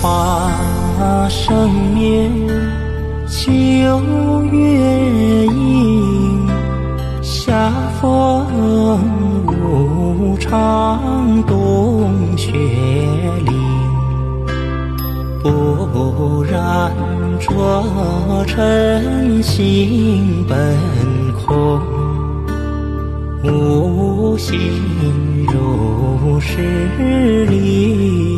花生灭，秋月影，夏风无常，冬雪凛。不然浊尘心本空，无心入世里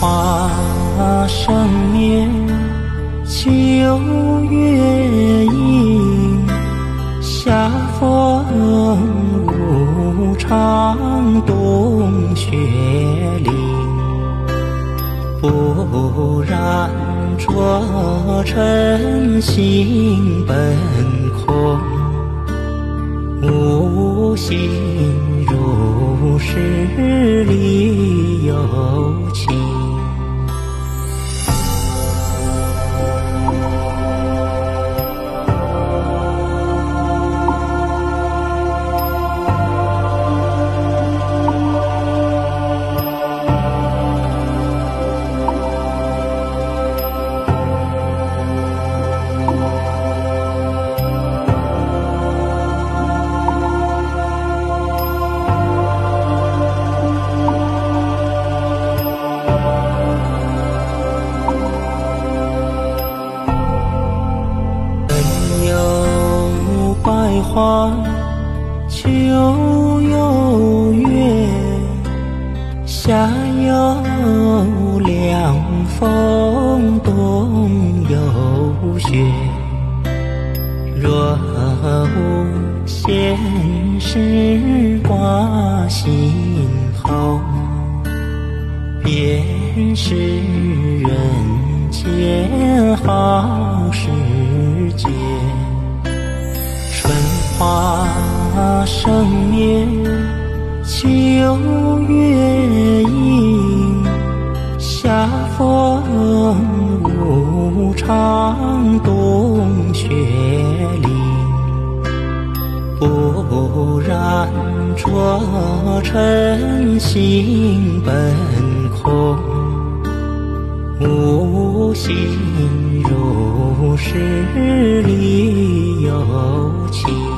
花生灭，秋月影，夏风无常，冬雪凛。不染浊尘心本空，无心入世里有便是人间好时节。春花生灭，秋月阴，夏风无常，冬雪凛。不然浊尘心本空，无心如是里有情。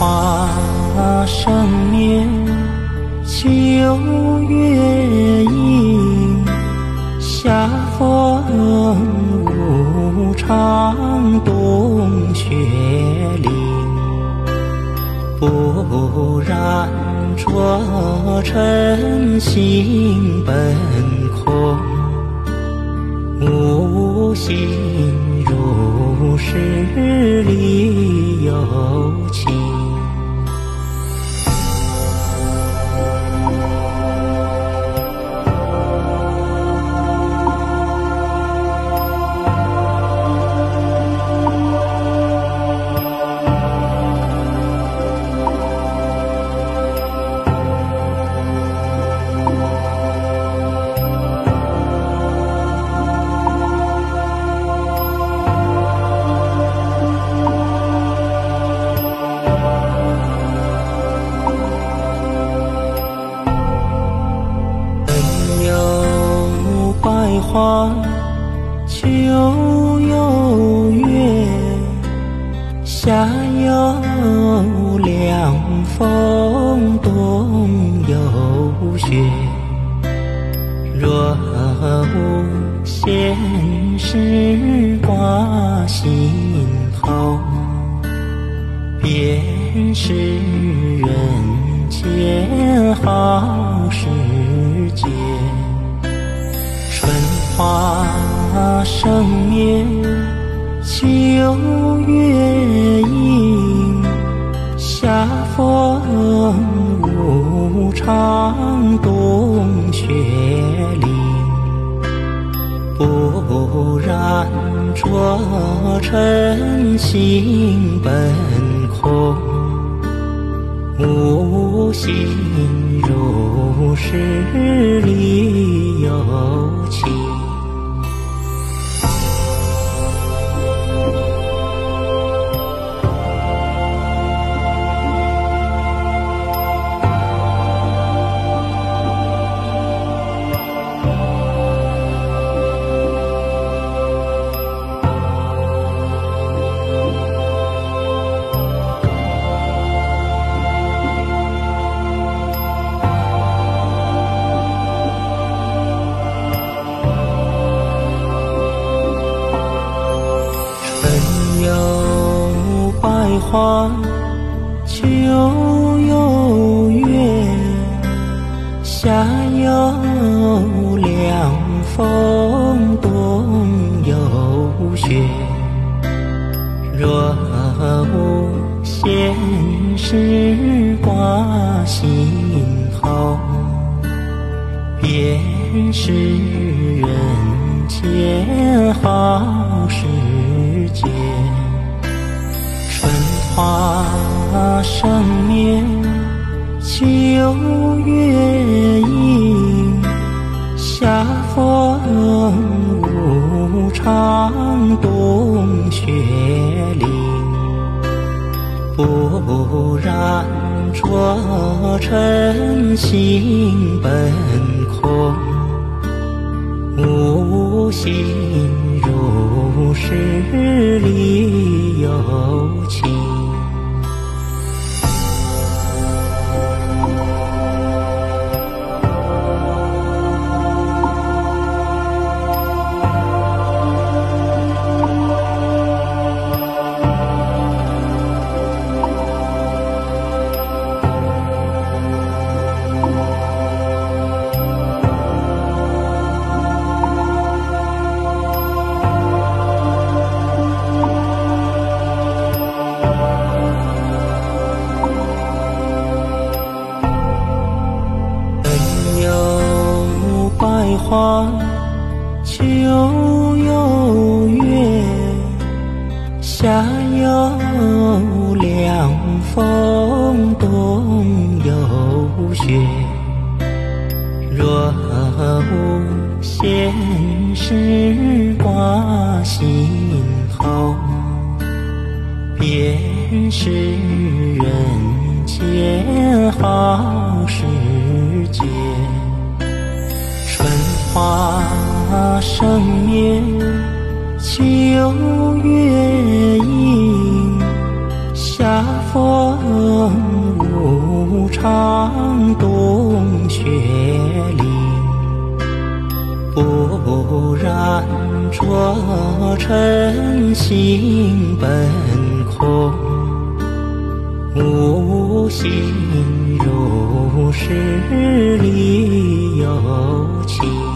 花生灭，秋月阴，夏风无常，冬雪临。不染浊尘心本空，无心入世里有无闲事挂心头，便是人间好时节。春花生灭，秋月阴，夏风无常，冬雪里。不染浊尘心本空，无心如是里有情。若无闲事挂心头，便是人间好时节。春花生灭，秋月阴，夏风长，冬雪岭。不然浊尘心本空，无心如是里有情。雪。若无闲事挂心头，便是人间好时节。春花生灭，秋月阴，夏风无常，冬雪里。不然浊尘心本空，无心如是里有情。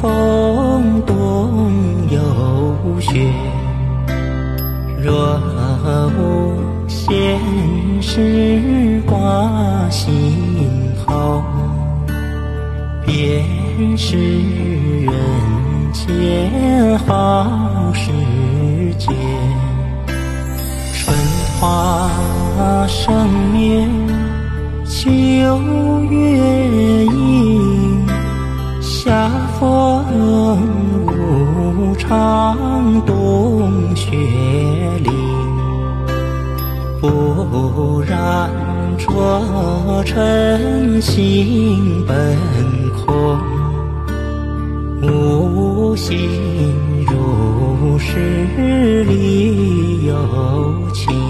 风，冬有雪。若无闲事挂心头，便是人间好时节。春花生灭，秋月不染浊尘心本空，无心入世里有情。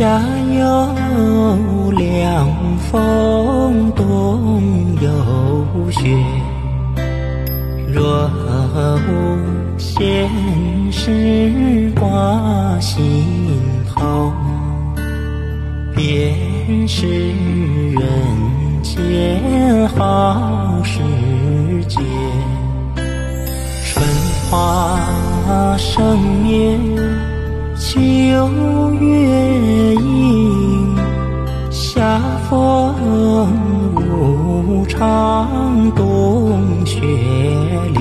夏有凉风，冬有雪。若无闲事挂心头，便是人间好时节。春花生灭，秋月当，冬雪临。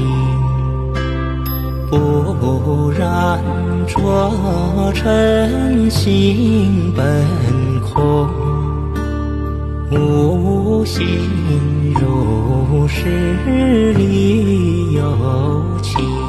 不染浊尘心本空，无心如是里有情。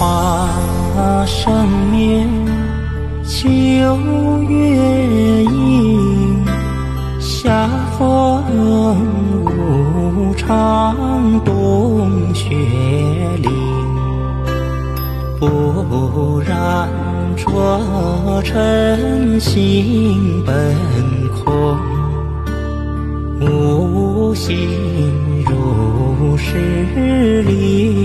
花生面，秋月影，夏风无常，冬雪凛。不染浊尘，心本空，无心如是灵。